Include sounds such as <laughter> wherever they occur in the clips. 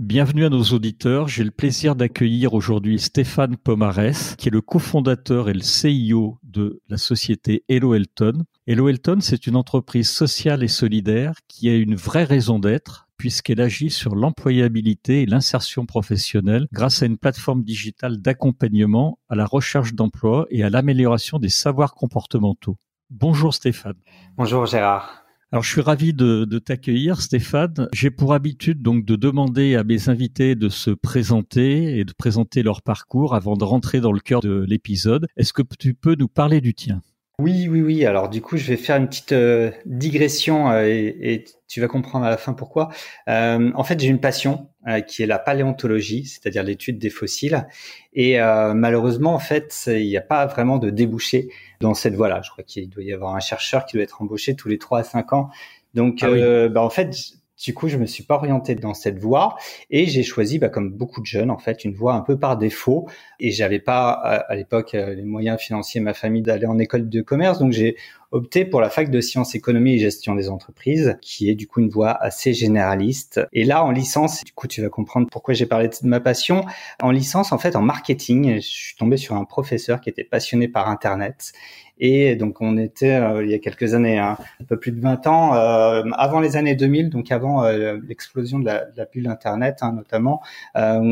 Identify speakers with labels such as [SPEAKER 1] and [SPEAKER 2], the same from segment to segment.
[SPEAKER 1] Bienvenue à nos auditeurs. J'ai le plaisir d'accueillir aujourd'hui Stéphane Pomares, qui est le cofondateur et le CIO de la société Hello Elton. Hello Elton, c'est une entreprise sociale et solidaire qui a une vraie raison d'être puisqu'elle agit sur l'employabilité et l'insertion professionnelle grâce à une plateforme digitale d'accompagnement à la recherche d'emploi et à l'amélioration des savoirs comportementaux. Bonjour Stéphane.
[SPEAKER 2] Bonjour Gérard.
[SPEAKER 1] Alors, je suis ravi de, t'accueillir, Stéphane. J'ai pour habitude donc de demander à mes invités de se présenter et de présenter leur parcours avant de rentrer dans le cœur de l'épisode. Est-ce que tu peux nous parler du tien?
[SPEAKER 2] Oui, oui, oui. Alors du coup, je vais faire une petite euh, digression euh, et, tu vas comprendre à la fin pourquoi. Euh, en fait, j'ai une passion qui est la paléontologie, c'est-à-dire l'étude des fossiles. Et malheureusement, en fait, il n'y a pas vraiment de débouché dans cette voie-là. Je crois qu'il doit y avoir un chercheur qui doit être embauché tous les trois à cinq ans. Donc, ah bah, en fait, du coup, je me suis pas orienté dans cette voie et j'ai choisi, bah, comme beaucoup de jeunes, en fait, une voie un peu par défaut. Et j'avais pas à, l'époque euh, les moyens financiers ma famille d'aller en école de commerce, donc j'ai opté pour la fac de sciences économie et gestion des entreprises, qui est du coup une voie assez généraliste. Et là, en licence, du coup, tu vas comprendre pourquoi j'ai parlé de ma passion. En licence, en fait, en marketing, je suis tombé sur un professeur qui était passionné par Internet et donc on était euh, il y a quelques années, hein, un peu plus de 20 ans, euh, avant les années 2000, donc avant euh, l'explosion de la, de la bulle Internet hein, notamment.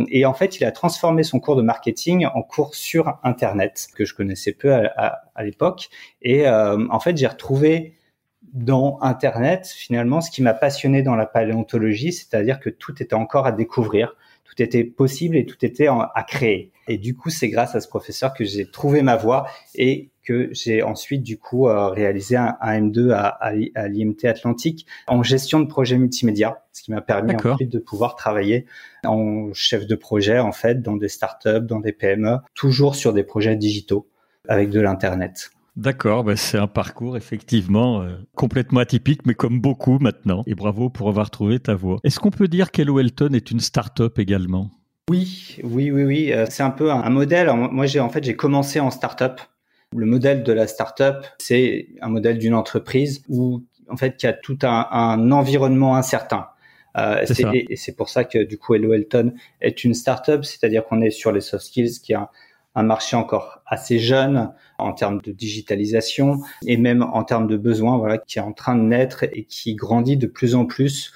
[SPEAKER 2] et en fait, il a transformé son cours de marketing en cours sur Internet, que je connaissais peu à, à, à l'époque. Et en fait, j'ai retrouvé dans Internet finalement ce qui m'a passionné dans la paléontologie, c'est-à-dire que tout était encore à découvrir tout était possible et tout était à créer. Et du coup, c'est grâce à ce professeur que j'ai trouvé ma voie et que j'ai ensuite du coup euh, réalisé un, M2 à, à, l'IMT Atlantique en gestion de projet multimédia, ce qui m'a permis ensuite de pouvoir travailler en chef de projet en fait dans des startups, dans des PME, toujours sur des projets digitaux avec de l'internet.
[SPEAKER 1] D'accord, bah, c'est un parcours effectivement euh, complètement atypique, mais comme beaucoup maintenant. Et bravo pour avoir trouvé ta voie. Est-ce qu'on peut dire qu'Hello Elton est une start-up également?
[SPEAKER 2] Oui, oui, oui, oui. Euh, c'est un peu un, modèle. moi, j'ai en fait j'ai commencé en start-up. Le modèle de la start-up, c'est un modèle d'une entreprise où en fait qui a tout un, environnement incertain. Euh, et c'est pour ça que du coup Hello Elton est une start-up, c'est-à-dire qu'on est sur les soft skills, qui a un marché encore assez jeune en termes de digitalisation et même en termes de besoins, voilà, qui est en train de naître et qui grandit de plus en plus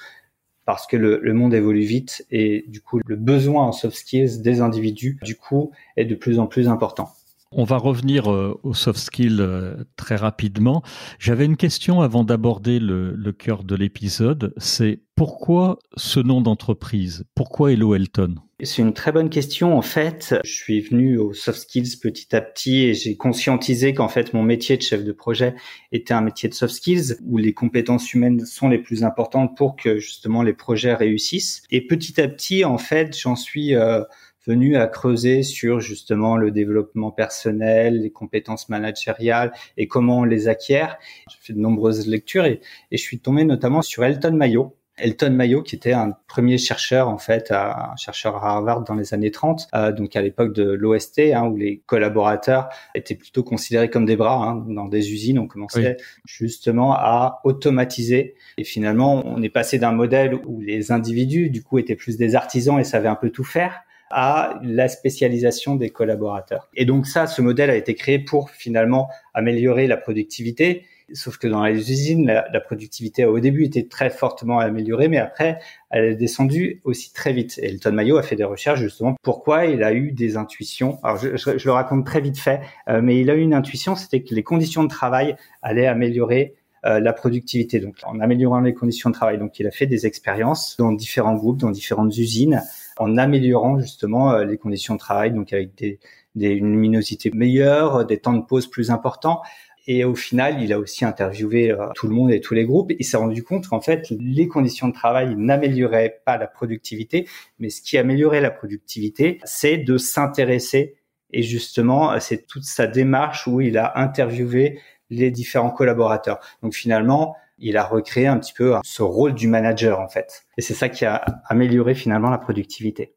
[SPEAKER 2] parce que le, monde évolue vite et du coup le besoin en soft skills des individus du coup est de plus en plus important.
[SPEAKER 1] On va revenir euh, aux soft skills euh, très rapidement. J'avais une question avant d'aborder le, le cœur de l'épisode. C'est pourquoi ce nom d'entreprise? Pourquoi Hello Elton?
[SPEAKER 2] C'est une très bonne question. En fait, je suis venu aux soft skills petit à petit et j'ai conscientisé qu'en fait mon métier de chef de projet était un métier de soft skills où les compétences humaines sont les plus importantes pour que justement les projets réussissent. Et petit à petit, en fait, j'en suis euh, venu à creuser sur justement le développement personnel, les compétences managériales et comment on les acquiert. J'ai fait de nombreuses lectures et, et je suis tombé notamment sur Elton Mayo, Elton Mayo, qui était un premier chercheur en fait, un chercheur à Harvard dans les années 30, euh, donc à l'époque de l'OST, hein, où les collaborateurs étaient plutôt considérés comme des bras hein, dans des usines. On commençait justement à automatiser, et finalement, on est passé d'un modèle où les individus, du coup, étaient plus des artisans et savaient un peu tout faire, à la spécialisation des collaborateurs. Et donc ça, ce modèle a été créé pour finalement améliorer la productivité. Sauf que dans les usines, la, productivité au début était très fortement améliorée, mais après, elle est descendue aussi très vite. Et Elton Mayo a fait des recherches justement pourquoi il a eu des intuitions. Alors je, je, le raconte très vite fait, euh, mais il a eu une intuition, c'était que les conditions de travail allaient améliorer euh, la productivité, donc en améliorant les conditions de travail. Donc il a fait des expériences dans différents groupes, dans différentes usines, en améliorant justement euh, les conditions de travail, donc avec des, des, une luminosité meilleure, des temps de pause plus importants. Et au final, il a aussi interviewé euh, tout le monde et tous les groupes. Il s'est rendu compte qu'en fait, les conditions de travail n'amélioraient pas la productivité, mais ce qui améliorait la productivité, c'est de s'intéresser Et justement, c'est toute sa démarche où il a interviewé les différents collaborateurs. Donc finalement, il a recréé un petit peu ce rôle du manager en fait. Et c'est ça qui a amélioré finalement la productivité.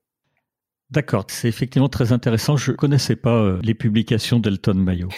[SPEAKER 1] D'accord, c'est effectivement très intéressant. Je connaissais pas euh, les publications d'Elton Mayo.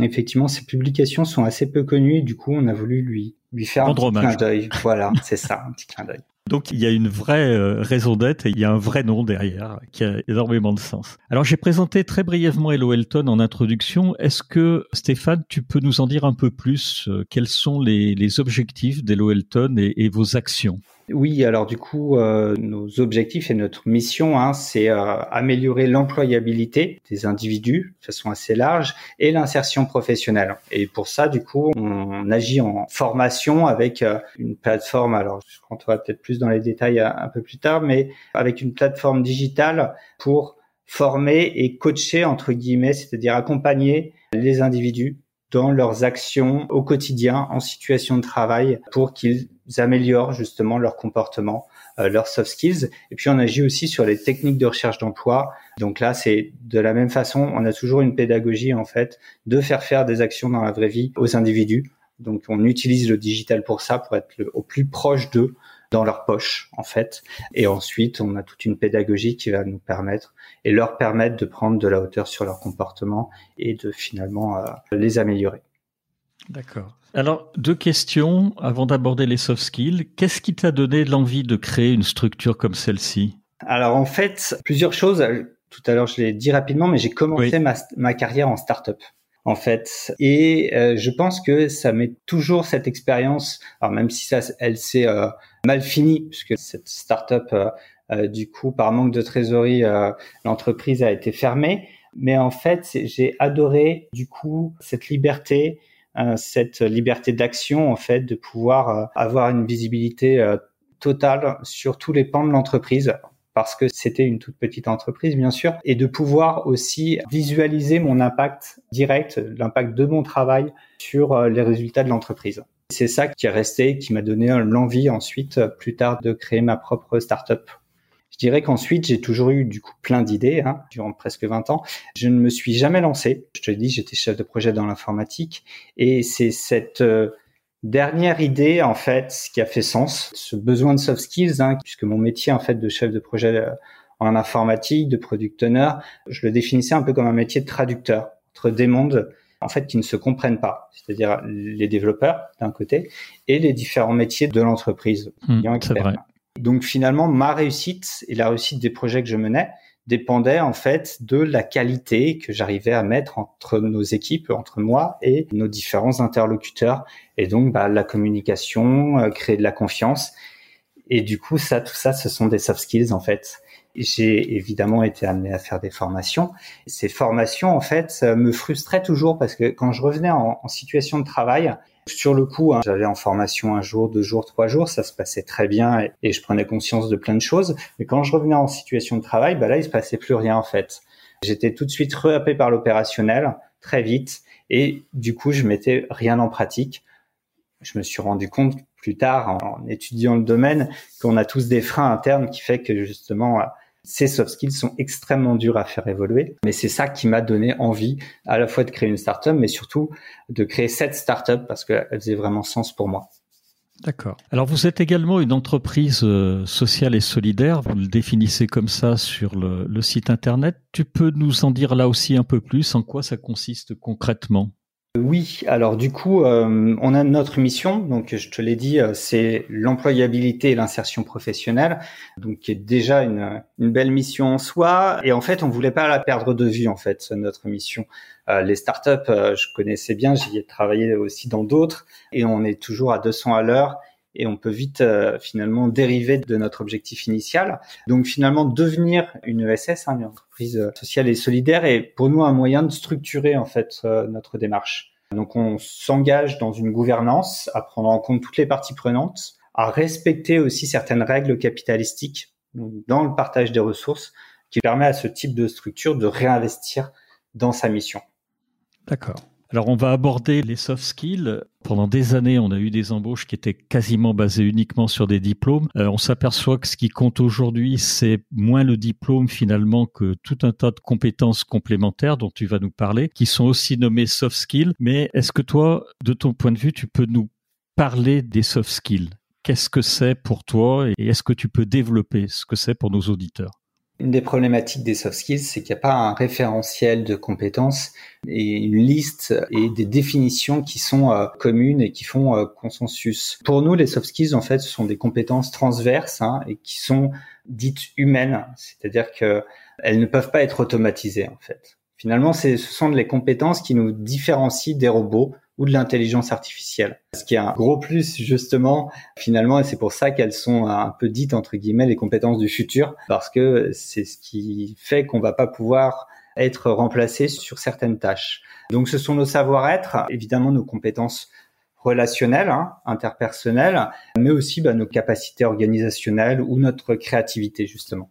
[SPEAKER 2] Effectivement, ces publications sont assez peu connues. Du coup, on a voulu lui lui faire un petit clin d'œil. Voilà, <laughs> c'est ça, un petit clin d'œil.
[SPEAKER 1] Donc il y a une vraie euh, raison d'être et il y a un vrai nom derrière qui a énormément de sens. Alors j'ai présenté très brièvement Hello Elton en introduction. Est-ce que Stéphane, tu peux nous en dire un peu plus euh, Quels sont les, les objectifs d'Hello Elton et, et vos actions?
[SPEAKER 2] Oui, alors du coup, euh, nos objectifs et notre mission, hein, c'est euh, améliorer l'employabilité des individus de façon assez large et l'insertion professionnelle. Et pour ça, du coup, on, agit en formation avec euh, une plateforme. Alors, je rentrerai peut-être plus dans les détails un peu plus tard, mais avec une plateforme digitale pour former et coacher entre guillemets, c'est-à-dire accompagner les individus dans leurs actions au quotidien en situation de travail pour qu'ils améliorent justement leur comportement, euh, leurs soft skills. Et puis on agit aussi sur les techniques de recherche d'emploi. Donc là, c'est de la même façon, on a toujours une pédagogie en fait de faire faire des actions dans la vraie vie aux individus. Donc on utilise le digital pour ça, pour être au plus proche d'eux dans leur poche en fait. Et ensuite, on a toute une pédagogie qui va nous permettre et leur permettre de prendre de la hauteur sur leur comportement et de finalement euh, les améliorer.
[SPEAKER 1] D'accord. Alors, deux questions avant d'aborder les soft skills. Qu'est-ce qui t'a donné l'envie de créer une structure comme celle-ci?
[SPEAKER 2] Alors, en fait, plusieurs choses. Tout à l'heure, je l'ai dit rapidement, mais j'ai commencé ma, ma, carrière en start-up en fait. Et euh, je pense que ça met toujours cette expérience, alors même si ça, elle s'est euh, mal finie, puisque cette startup, euh, euh du coup, par manque de trésorerie, l'entreprise a été fermée. Mais en fait, j'ai adoré, du coup, cette liberté, cette liberté d'action, en fait, de pouvoir avoir une visibilité totale sur tous les pans de l'entreprise parce que c'était une toute petite entreprise, bien sûr, et de pouvoir aussi visualiser mon impact direct, l'impact de mon travail sur euh, les résultats de l'entreprise. C'est ça qui est resté, qui m'a donné l'envie ensuite, plus tard, de créer ma propre startup. Je dirais qu'ensuite, j'ai toujours eu du coup plein d'idées hein, durant presque 20 ans. Je ne me suis jamais lancé. Je te dis, j'étais chef de projet dans l'informatique et c'est cette euh, Dernière idée, en fait, ce qui a fait sens, ce besoin de soft skills, hein, puisque mon métier, en fait, de chef de projet euh, en informatique, de product owner, je le définissais un peu comme un métier de traducteur entre des mondes, en fait, qui ne se comprennent pas. C'est-à-dire les développeurs, d'un côté, et les différents métiers de l'entreprise.
[SPEAKER 1] Mmh.
[SPEAKER 2] Donc, finalement, ma réussite et la réussite des projets que je menais, dépendait en fait de la qualité que j'arrivais à mettre entre nos équipes, entre moi et nos différents interlocuteurs, et donc bah, la communication, euh, créer de la confiance. Et du coup, ça, tout ça, ce sont des soft skills en fait. J'ai évidemment été amené à faire des formations. Ces formations, en fait, me frustraient toujours parce que quand je revenais en, en situation de travail, sur le coup, hein, j'avais en formation un jour, deux jours, trois jours, ça se passait très bien et, je prenais conscience de plein de choses. Mais quand je revenais en situation de travail, bah là, il se passait plus rien en fait. J'étais tout de suite rehappé par l'opérationnel très vite et du coup, je mettais rien en pratique. Je me suis rendu compte plus tard en étudiant le domaine qu'on a tous des freins internes qui fait que justement ces soft skills sont extrêmement durs à faire évoluer, mais c'est ça qui m'a donné envie à la fois de créer une startup, mais surtout de créer cette startup parce qu'elle faisait vraiment sens pour moi.
[SPEAKER 1] D'accord. Alors vous êtes également une entreprise euh, sociale et solidaire, vous le définissez comme ça sur le, le site internet. Tu peux nous en dire là aussi un peu plus? En quoi ça consiste concrètement?
[SPEAKER 2] Oui, alors du coup, euh, on a notre mission, donc je te l'ai dit, euh, c'est l'employabilité et l'insertion professionnelle, donc qui est déjà une, belle mission en soi. Et en fait, on voulait pas la perdre de vue, en fait, notre mission. Euh, les startups, je connaissais bien, j'y ai travaillé aussi dans d'autres, et on est toujours à 200 à l'heure et on peut vite finalement dériver de notre objectif initial. Donc finalement, devenir une ESS, hein, une entreprise sociale et solidaire, est pour nous un moyen de structurer en fait notre démarche. Donc on s'engage dans une gouvernance à prendre en compte toutes les parties prenantes, à respecter aussi certaines règles capitalistiques dans le partage des ressources qui permet à ce type de structure de réinvestir dans sa mission.
[SPEAKER 1] D'accord. Alors on va aborder les soft skills. Pendant des années, on a eu des embauches qui étaient quasiment basées uniquement sur des diplômes. Euh, on s'aperçoit que ce qui compte aujourd'hui, c'est moins le diplôme finalement que tout un tas de compétences complémentaires dont tu vas nous parler, qui sont aussi nommées soft skills. Mais est-ce que toi, de ton point de vue, tu peux nous parler des soft skills? Qu'est-ce que c'est pour toi et est-ce que tu peux développer ce que c'est pour nos auditeurs?
[SPEAKER 2] Une des problématiques des soft skills, c'est qu'il n'y a pas un référentiel de compétences et une liste et des définitions qui sont euh, communes et qui font euh, consensus. Pour nous, les soft skills, en fait, ce sont des compétences transverses hein, et qui sont dites humaines, c'est-à-dire qu'elles ne peuvent pas être automatisées, en fait. Finalement, ce sont les compétences qui nous différencient des robots ou de l'intelligence artificielle. Ce qui est un gros plus justement finalement et c'est pour ça qu'elles sont un peu dites entre guillemets les compétences du futur parce que c'est ce qui fait qu'on va pas pouvoir être remplacé sur certaines tâches. Donc ce sont nos savoir-être, évidemment nos compétences relationnelles, hein, interpersonnelles, mais aussi bah, nos capacités organisationnelles ou notre créativité justement.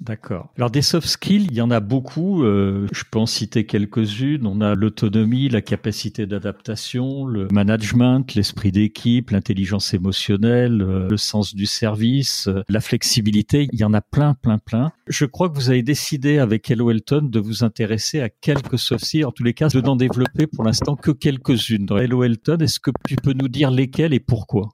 [SPEAKER 1] D'accord. Alors des soft skills, il y en a beaucoup. Euh, je peux en citer quelques-unes. On a l'autonomie, la capacité d'adaptation, le management, l'esprit d'équipe, l'intelligence émotionnelle, euh, le sens du service, euh, la flexibilité. Il y en a plein, plein, plein. Je crois que vous avez décidé avec Hello Elton de vous intéresser à quelques soft skills. En tous les cas, de n'en développer pour l'instant que quelques-unes. Hello Elton, est-ce que tu peux nous dire lesquelles et pourquoi?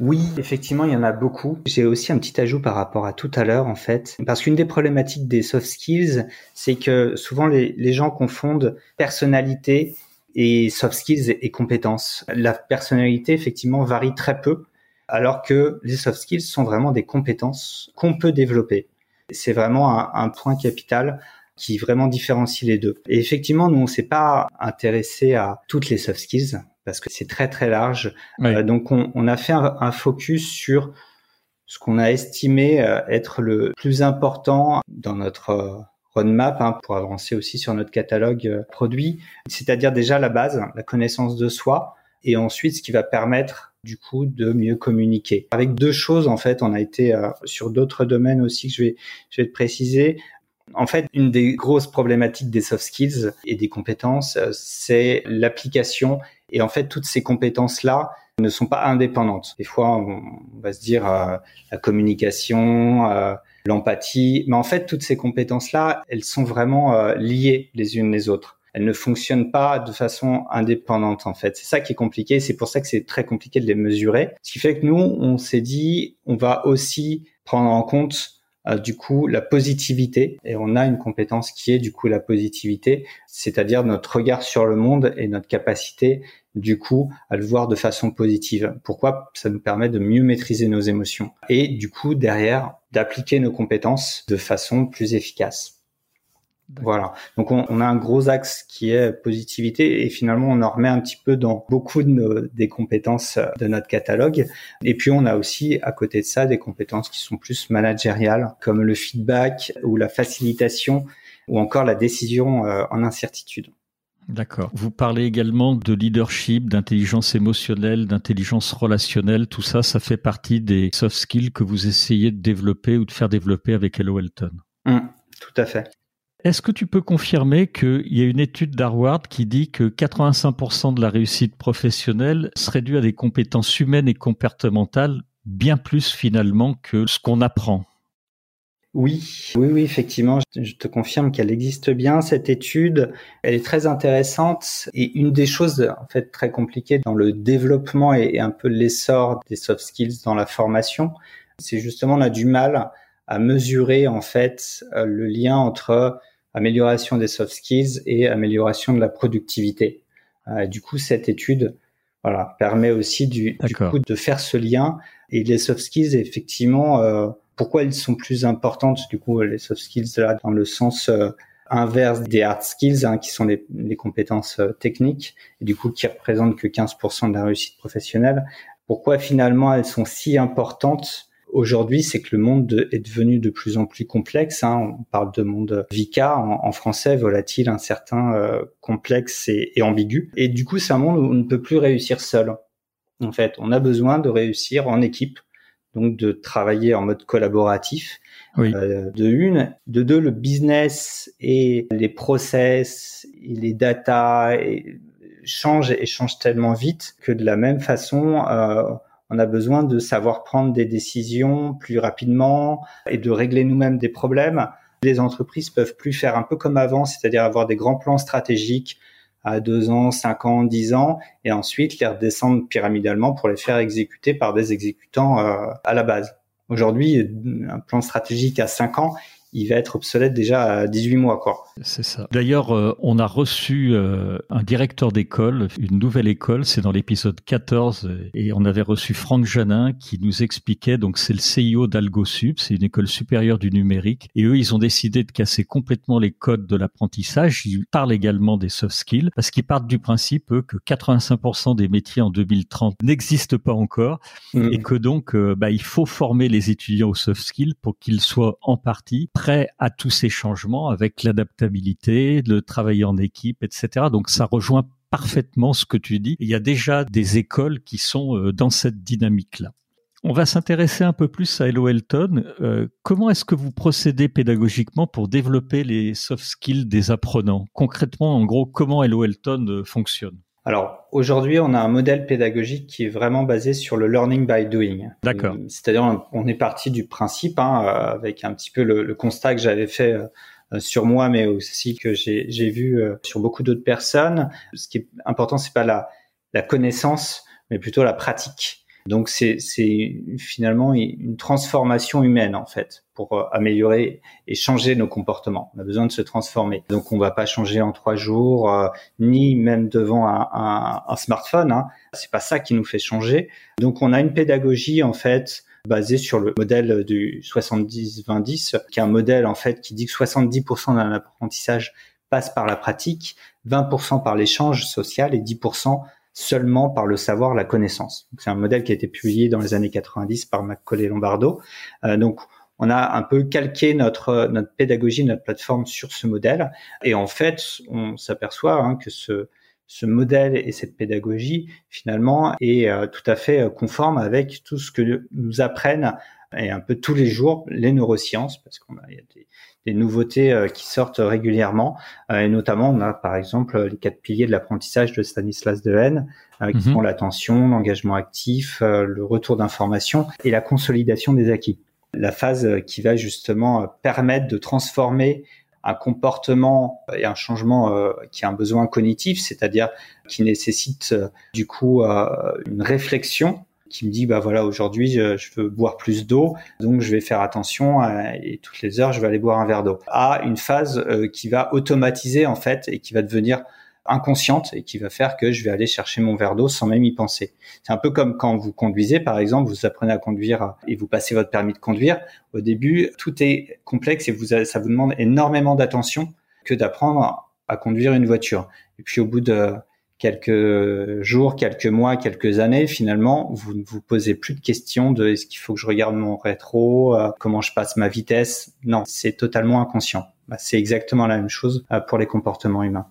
[SPEAKER 2] Oui, effectivement, il y en a beaucoup. J'ai aussi un petit ajout par rapport à tout à l'heure, en fait, parce qu'une des problématiques des soft skills, c'est que souvent les, gens confondent personnalité et soft skills et, compétences. La personnalité, effectivement, varie très peu, alors que les soft skills sont vraiment des compétences qu'on peut développer. C'est vraiment un, un point capital qui vraiment différencie les deux. Et effectivement, nous, on s'est pas intéressé à toutes les soft skills parce que c'est très très large. Euh, donc on, on, a fait un, focus sur ce qu'on a estimé euh, être le plus important dans notre euh, roadmap hein, pour avancer aussi sur notre catalogue produit, c'est-à-dire déjà la base, la connaissance de soi, et ensuite ce qui va permettre du coup de mieux communiquer. Avec deux choses en fait, on a été sur d'autres domaines aussi que je vais je vais te préciser. En fait, une des grosses problématiques des soft skills et des compétences, c'est l'application et en fait, toutes ces compétences-là ne sont pas indépendantes. Des fois, on, va se dire euh, la communication, euh, l'empathie, mais en fait, toutes ces compétences-là, elles sont vraiment euh, liées les unes les autres. Elles ne fonctionnent pas de façon indépendante en fait. C'est ça qui est compliqué. C'est pour ça que c'est très compliqué de les mesurer. Ce qui fait que nous, on s'est dit, on va aussi prendre en compte du coup la positivité et on a une compétence qui est du coup la positivité, c'est-à-dire notre regard sur le monde et notre capacité du coup à le voir de façon positive. Pourquoi Ça nous permet de mieux maîtriser nos émotions et du coup derrière d'appliquer nos compétences de façon plus efficace. Voilà. Donc on, a un gros axe qui est positivité et finalement on en remet un petit peu dans beaucoup de des compétences de notre catalogue. Et puis on a aussi à côté de ça des compétences qui sont plus managériales comme le feedback ou la facilitation ou encore la décision euh, en incertitude.
[SPEAKER 1] D'accord. Vous parlez également de leadership, d'intelligence émotionnelle, d'intelligence relationnelle. Tout ça, ça fait partie des soft skills que vous essayez de développer ou de faire développer avec Hello Elton.
[SPEAKER 2] Mmh, tout à fait.
[SPEAKER 1] Est-ce que tu peux confirmer qu'il y a une étude d'Harvard qui dit que 85% de la réussite professionnelle serait due à des compétences humaines et comportementales bien plus finalement que ce qu'on apprend?
[SPEAKER 2] Oui, oui, oui, effectivement, je te confirme qu'elle existe bien cette étude. Elle est très intéressante et une des choses en fait très compliquées dans le développement et un peu l'essor des soft skills dans la formation, c'est justement on a du mal à mesurer en fait euh, le lien entre amélioration des soft skills et amélioration de la productivité. Euh, du coup, cette étude voilà, permet aussi du, du coup de faire ce lien et les soft skills effectivement euh, pourquoi elles sont plus importantes du coup les soft skills là dans le sens euh, inverse des hard skills hein, qui sont les, compétences euh, techniques et du coup qui représentent que 15% de la réussite professionnelle. Pourquoi finalement elles sont si importantes aujourd'hui, c'est que le monde est devenu de plus en plus complexe. Hein. On parle de monde VICA en, en français, volatile, incertain, euh, complexe et, et, ambigu. Et du coup, c'est un monde où on ne peut plus réussir seul. En fait, on a besoin de réussir en équipe donc de travailler en mode collaboratif. Euh, de une, de deux, le business et les process et les data changent et changent tellement vite que de la même façon, euh, on a besoin de savoir prendre des décisions plus rapidement et de régler nous-mêmes des problèmes. Les entreprises peuvent plus faire un peu comme avant, c'est-à-dire avoir des grands plans stratégiques à deux ans, cinq ans, dix ans, et ensuite les redescendre pyramidalement pour les faire exécuter par des exécutants euh, à la base. Aujourd'hui, un plan stratégique à cinq ans, il va être obsolète déjà à 18 mois. Quoi.
[SPEAKER 1] C'est ça. D'ailleurs, euh, on a reçu euh, un directeur d'école, une nouvelle école, c'est dans l'épisode 14, et on avait reçu Franck Janin qui nous expliquait, donc c'est le CIO d'AlgoSup, c'est une école supérieure du numérique, et eux, ils ont décidé de casser complètement les codes de l'apprentissage. Ils parlent également des soft skills, parce qu'ils partent du principe, eux, que 85% des métiers en 2030 n'existent pas encore, mmh. et que donc, euh, bah, il faut former les étudiants aux soft skills pour qu'ils soient en partie prêt à tous ces changements avec l'adaptabilité, le travail en équipe, etc. Donc ça rejoint parfaitement ce que tu dis. Il y a déjà des écoles qui sont euh, dans cette dynamique-là. On va s'intéresser un peu plus à Hello Elton. Euh, comment est-ce que vous procédez pédagogiquement pour développer les soft skills des apprenants? Concrètement, en gros, comment Hello Elton euh, fonctionne?
[SPEAKER 2] Alors aujourd'hui, on a un modèle pédagogique qui est vraiment basé sur le learning by doing.
[SPEAKER 1] D'accord.
[SPEAKER 2] C'est-à-dire, on est parti du principe, hein, euh, avec un petit peu le, constat que j'avais fait euh, sur moi, mais aussi que j'ai vu euh, sur beaucoup d'autres personnes. Ce qui est important, c'est pas la, la connaissance, mais plutôt la pratique. Donc c'est finalement une transformation humaine en fait pour euh, améliorer et changer nos comportements. On a besoin de se transformer. Donc on va pas changer en trois jours, euh, ni même devant un smartphone. Hein. C'est pas ça qui nous fait changer. Donc on a une pédagogie en fait basée sur le modèle du 70-20-10, qui est un modèle en fait qui dit que 70% d'un apprentissage passe par la pratique, 20% par l'échange social et 10% seulement par le savoir, la connaissance. C'est un modèle qui a été publié dans les années 90 par Macaulay Lombardo. Euh, donc, on a un peu calqué notre notre pédagogie, notre plateforme sur ce modèle, et en fait, on s'aperçoit hein, que ce ce modèle et cette pédagogie finalement est euh, tout à fait euh, conforme avec tout ce que nous apprennent et un peu tous les jours les neurosciences, parce qu'on a, y a des, des nouveautés euh, qui sortent régulièrement. Euh, et notamment, on a par exemple les quatre piliers de l'apprentissage de Stanislas Dehaene, euh, qui mhm. sont l'attention, l'engagement actif, le retour d'information et la consolidation des acquis. La phase qui va justement permettre de transformer un comportement et un changement qui a un besoin cognitif, c'est-à-dire qui nécessite du coup une réflexion qui me dit bah voilà aujourd'hui je, veux boire plus d'eau donc je vais faire attention et toutes les heures je vais aller boire un verre d'eau à une phase euh, qui va automatiser en fait et qui va devenir inconsciente et qui va faire que je vais aller chercher mon verre d'eau sans même y penser. C'est un peu comme quand vous conduisez, par exemple, vous apprenez à conduire et vous passez votre permis de conduire. Au début, tout est complexe et vous, ça vous demande énormément d'attention que d'apprendre à conduire une voiture. Et puis au bout de quelques jours, quelques mois, quelques années, finalement, vous ne vous posez plus de questions de est-ce qu'il faut que je regarde mon rétro, euh, comment je passe ma vitesse. Non, c'est totalement inconscient. Bah, c'est exactement la même chose euh, pour les comportements humains.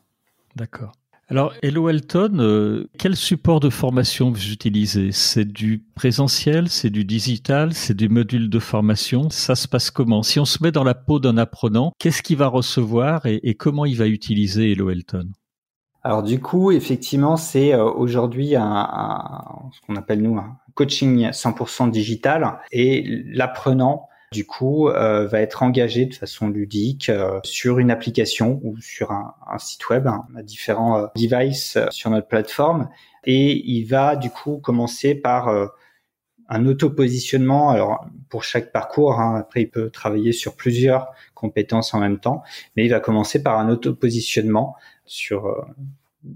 [SPEAKER 1] D'accord. Alors, Hello Elton, euh, quel support de formation vous utilisez? C'est du présentiel, c'est du digital, c'est du module de formation? Ça se passe comment? Si on se met dans la peau d'un apprenant, qu'est-ce qu'il va recevoir et, et comment il va utiliser Hello Elton?
[SPEAKER 2] Alors du coup, effectivement, c'est euh, aujourd'hui un, ce qu'on appelle nous un coaching 100% digital et l'apprenant du coup euh, va être engagé de façon ludique euh, sur une application ou sur un, site web. Hein. A différents devices sur notre plateforme et il va du coup commencer par un auto-positionnement. Alors pour chaque parcours, hein, après il peut travailler sur plusieurs compétences en même temps, mais il va commencer par un auto-positionnement sur euh,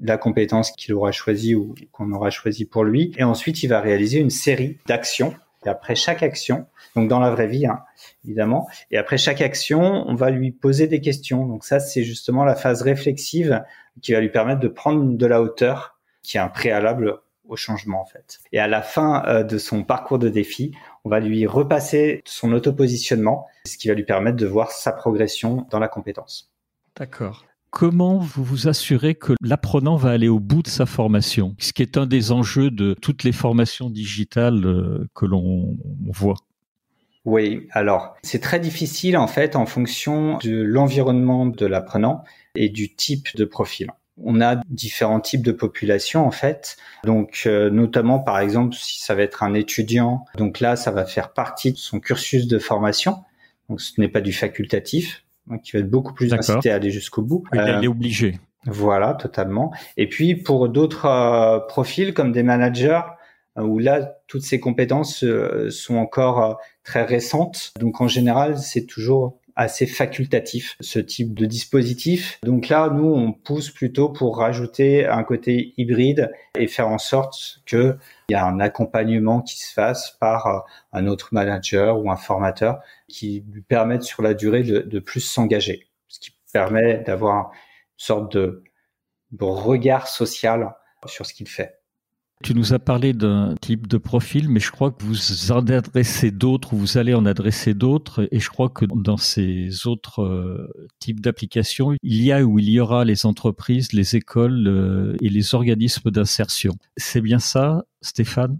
[SPEAKER 2] la compétence qu'il aura choisie ou qu'on aura choisi pour lui. Et ensuite, il va réaliser une série d'actions. Et après chaque action, donc dans la vraie vie, hein, évidemment, et après chaque action, on va lui poser des questions. Donc ça, c'est justement la phase réflexive qui va lui permettre de prendre de la hauteur, qui est un préalable au changement en fait. Et à la fin euh, de son parcours de défi, on va lui repasser son auto-positionnement, ce qui va lui permettre de voir sa progression dans la compétence.
[SPEAKER 1] D'accord. comment vous vous assurez que l'apprenant va aller au bout de sa formation, ce qui est un des enjeux de toutes les formations digitales euh, que l'on voit?
[SPEAKER 2] Oui, alors c'est très difficile en fait en fonction de l'environnement de l'apprenant et du type de profil. On a différents types de populations en fait. Donc euh, notamment par exemple si ça va être un étudiant, donc là ça va faire partie de son cursus de formation. Donc ce n'est pas du facultatif, donc qui va être beaucoup plus incité à aller jusqu'au bout.
[SPEAKER 1] Il est euh, obligé.
[SPEAKER 2] Voilà, totalement. Et puis pour d'autres euh, profils comme des managers, où là toutes ces compétences sont encore très récentes. Donc en général, c'est toujours assez facultatif ce type de dispositif. Donc là, nous, on pousse plutôt pour rajouter un côté hybride et faire en sorte qu'il y a un accompagnement qui se fasse par un autre manager ou un formateur qui lui permette sur la durée de, de plus s'engager, ce qui permet d'avoir une sorte de regard social sur ce qu'il fait.
[SPEAKER 1] Tu nous as parlé d'un type de profil, mais je crois que vous en adressez d'autres, vous allez en adresser d'autres, et je crois que dans ces autres euh, types d'applications, il y a ou il y aura les entreprises, les écoles euh, et les organismes d'insertion. C'est bien ça, Stéphane?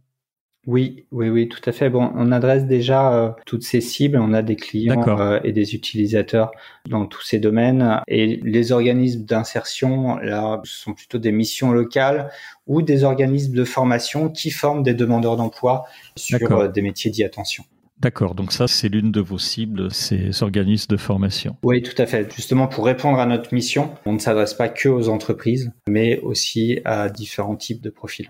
[SPEAKER 2] Oui, oui, oui, tout à fait. Bon, on adresse déjà euh, toutes ces cibles. On a des clients euh, et des utilisateurs dans tous ces domaines. Et les organismes d'insertion, là, ce sont plutôt des missions locales ou des organismes de formation qui forment des demandeurs d'emploi sur euh, des métiers dits attention.
[SPEAKER 1] D'accord, donc ça c'est l'une de vos cibles, ces organismes de formation.
[SPEAKER 2] Oui, tout à fait. Justement, pour répondre à notre mission, on ne s'adresse pas que aux entreprises, mais aussi à différents types de profils.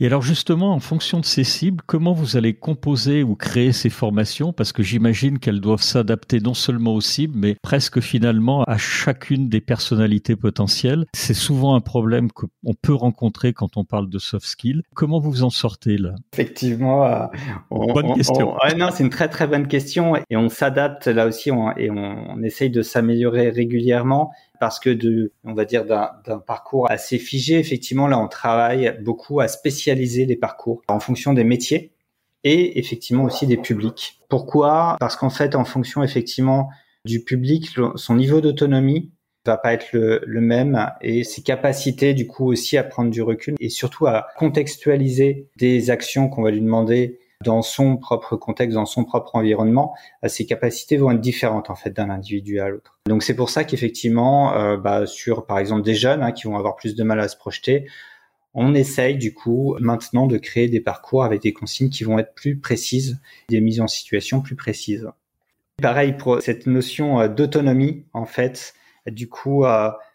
[SPEAKER 1] Et alors justement, en fonction de ces cibles, comment vous allez composer ou créer ces formations? Parce que j'imagine qu'elles doivent s'adapter non seulement aux cibles, mais presque finalement à chacune des personnalités potentielles. C'est souvent un problème qu'on peut rencontrer quand on parle de soft skills. Comment vous en sortez là?
[SPEAKER 2] Effectivement, euh, bonne question. non, c'est une très très bonne question et on s'adapte là aussi et on, on essaye de s'améliorer régulièrement parce que de, on va dire d'un parcours assez figé, effectivement, là, on travaille beaucoup à spécialiser les parcours en fonction des métiers et effectivement aussi des publics. Pourquoi? Parce qu'en fait, en fonction effectivement du public, son niveau d'autonomie va pas être le, le, même et ses capacités du coup aussi à prendre du recul et surtout à contextualiser des actions qu'on va lui demander dans son propre contexte, dans son propre environnement, euh, ses capacités vont être différentes en fait d'un individu à l'autre. Donc c'est pour ça qu'effectivement, euh, bah, sur par exemple des jeunes hein, qui vont avoir plus de mal à se projeter, on essaye du coup maintenant de créer des parcours avec des consignes qui vont être plus précises, des mises en situation plus précises. Pareil pour cette notion euh, d'autonomie en fait. Du coup,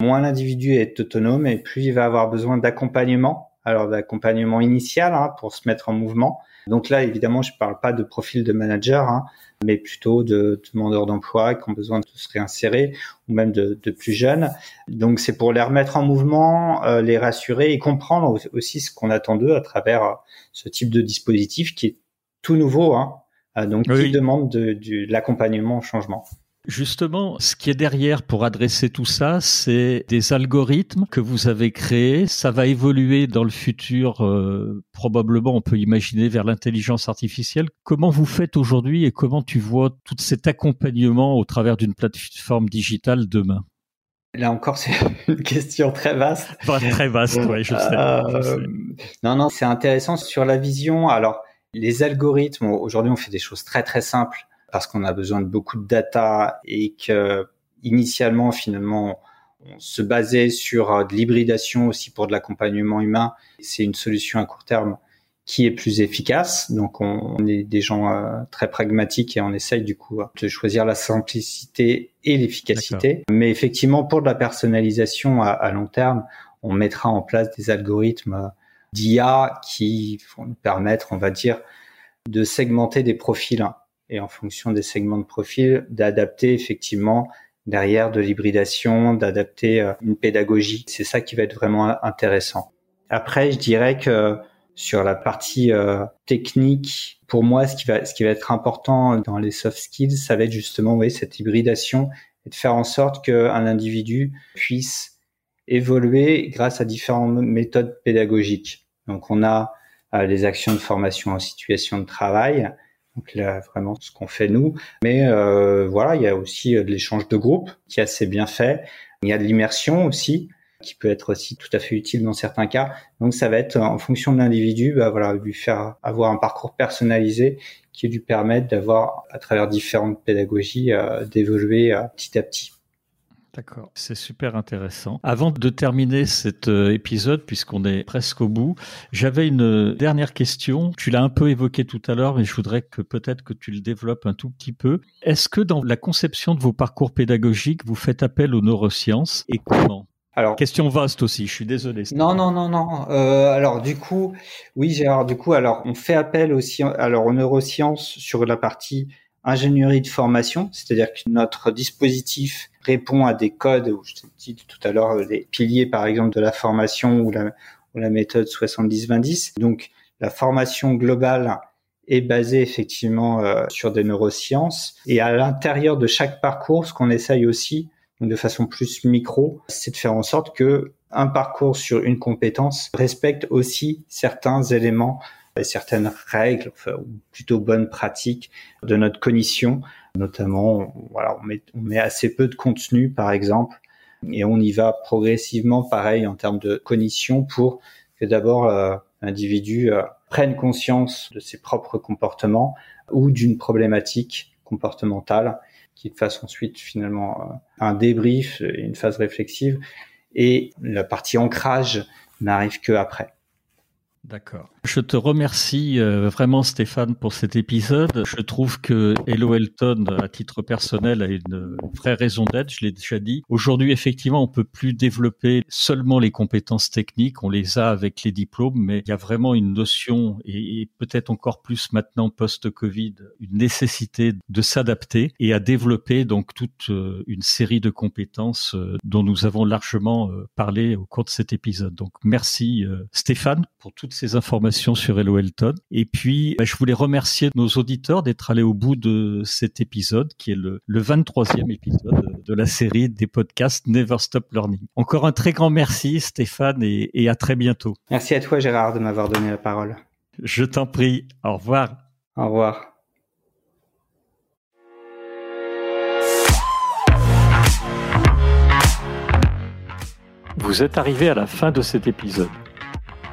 [SPEAKER 2] moins l'individu est autonome et plus il va avoir besoin d'accompagnement. Alors d'accompagnement initial hein, pour se mettre en mouvement, donc là, évidemment, je ne parle pas de profil de manager, hein, mais plutôt de demandeurs d'emploi qui ont besoin de se réinsérer ou même de, plus jeunes. Donc c'est pour les remettre en mouvement, euh, les rassurer et comprendre aussi ce qu'on attend d'eux à travers euh, ce type de dispositif qui est tout nouveau, hein, euh, donc qui demande de, de l'accompagnement au changement.
[SPEAKER 1] Justement, ce qui est derrière pour adresser tout ça, c'est des algorithmes que vous avez créés. Ça va évoluer dans le futur, euh, probablement, on peut imaginer, vers l'intelligence artificielle. Comment vous faites aujourd'hui et comment tu vois tout cet accompagnement au travers d'une plateforme digitale demain?
[SPEAKER 2] Là encore, c'est <laughs> une question très vaste.
[SPEAKER 1] très vaste, oui, je sais. Euh,
[SPEAKER 2] non, non, c'est intéressant sur la vision. Alors, les algorithmes, aujourd'hui, on fait des choses très, très simples parce qu'on a besoin de beaucoup de data et que initialement finalement on se basait sur euh, de l'hybridation aussi pour de l'accompagnement humain. C'est une solution à court terme qui est plus efficace. Donc on, est des gens euh, très pragmatiques et on essaye du coup de choisir la simplicité et l'efficacité. Mais effectivement pour de la personnalisation à, long terme, on mettra en place des algorithmes euh, d'IA qui vont nous permettre, on va dire, de segmenter des profils et en fonction des segments de profil, d'adapter effectivement derrière de l'hybridation, d'adapter euh, une pédagogie. C'est ça qui va être vraiment intéressant. Après, je dirais que sur la partie euh, technique, pour moi, ce qui va ce qui va être important dans les soft skills, ça va être justement oui, cette hybridation et de faire en sorte qu'un individu puisse évoluer grâce à différentes méthodes pédagogiques. Donc, on a euh, les actions de formation en situation de travail, donc là, vraiment ce qu'on fait nous. Mais euh, voilà, il y a aussi euh, de l'échange de groupe qui est assez bien fait. Il y a de l'immersion aussi qui peut être aussi tout à fait utile dans certains cas. Donc ça va être en fonction de l'individu, bah voilà, lui faire avoir un parcours personnalisé qui lui permette d'avoir, à travers différentes pédagogies, euh, d'évoluer petit à petit.
[SPEAKER 1] D'accord, c'est super intéressant. Avant de terminer cet euh, épisode, puisqu'on est presque au bout, j'avais une dernière question. Tu l'as un peu évoqué tout à l'heure, mais je voudrais que peut-être que tu le développes un tout petit peu. Est-ce que dans la conception de vos parcours pédagogiques, vous faites appel aux neurosciences et comment? Alors, question vaste aussi. Je suis désolé.
[SPEAKER 2] Non, non, non, non. Euh, alors du coup, oui, Gérard. Du coup, alors on fait appel aussi, alors aux neurosciences sur la partie ingénierie de formation, c'est-à-dire que notre dispositif répond à des codes, je t'ai dit tout à l'heure, les piliers par exemple de la formation ou la, méthode 70-20-10. Donc la formation globale est basée effectivement euh, sur des neurosciences. Et à l'intérieur de chaque parcours, ce qu'on essaye aussi, de façon plus micro, c'est de faire en sorte que un parcours sur une compétence respecte aussi certains éléments certaines règles, ou plutôt bonnes pratiques de notre cognition. Notamment, voilà, on met, on met assez peu de contenu, par exemple, et on y va progressivement, pareil, en termes de cognition, pour que d'abord euh, l'individu euh, prenne conscience de ses propres comportements ou d'une problématique comportementale qui fasse ensuite finalement euh, un débrief, une phase réflexive, et la partie ancrage n'arrive que après.
[SPEAKER 1] D'accord. Je te remercie euh, vraiment Stéphane pour cet épisode. Je trouve que Hello Elton, à titre personnel, a une vraie raison d'être, je l'ai déjà dit. Aujourd'hui, effectivement, on peut plus développer seulement les compétences techniques, on les a avec les diplômes, mais il y a vraiment une notion, et, peut-être encore plus maintenant post-Covid, une nécessité de s'adapter et à développer donc toute euh, une série de compétences euh, dont nous avons largement parlé au cours de cet épisode. Donc merci Stéphane pour toutes ces informations sur Hello Elton. Et puis, bah, je voulais remercier nos auditeurs d'être allés au bout de cet épisode, qui est le, 23e épisode de la série des podcasts Never Stop Learning. Encore un très grand merci, Stéphane, et, et à très bientôt.
[SPEAKER 2] Merci à toi, Gérard, de m'avoir donné la parole.
[SPEAKER 1] Je t'en prie. Au revoir.
[SPEAKER 2] Au revoir.
[SPEAKER 1] Vous êtes arrivé à la fin de cet épisode.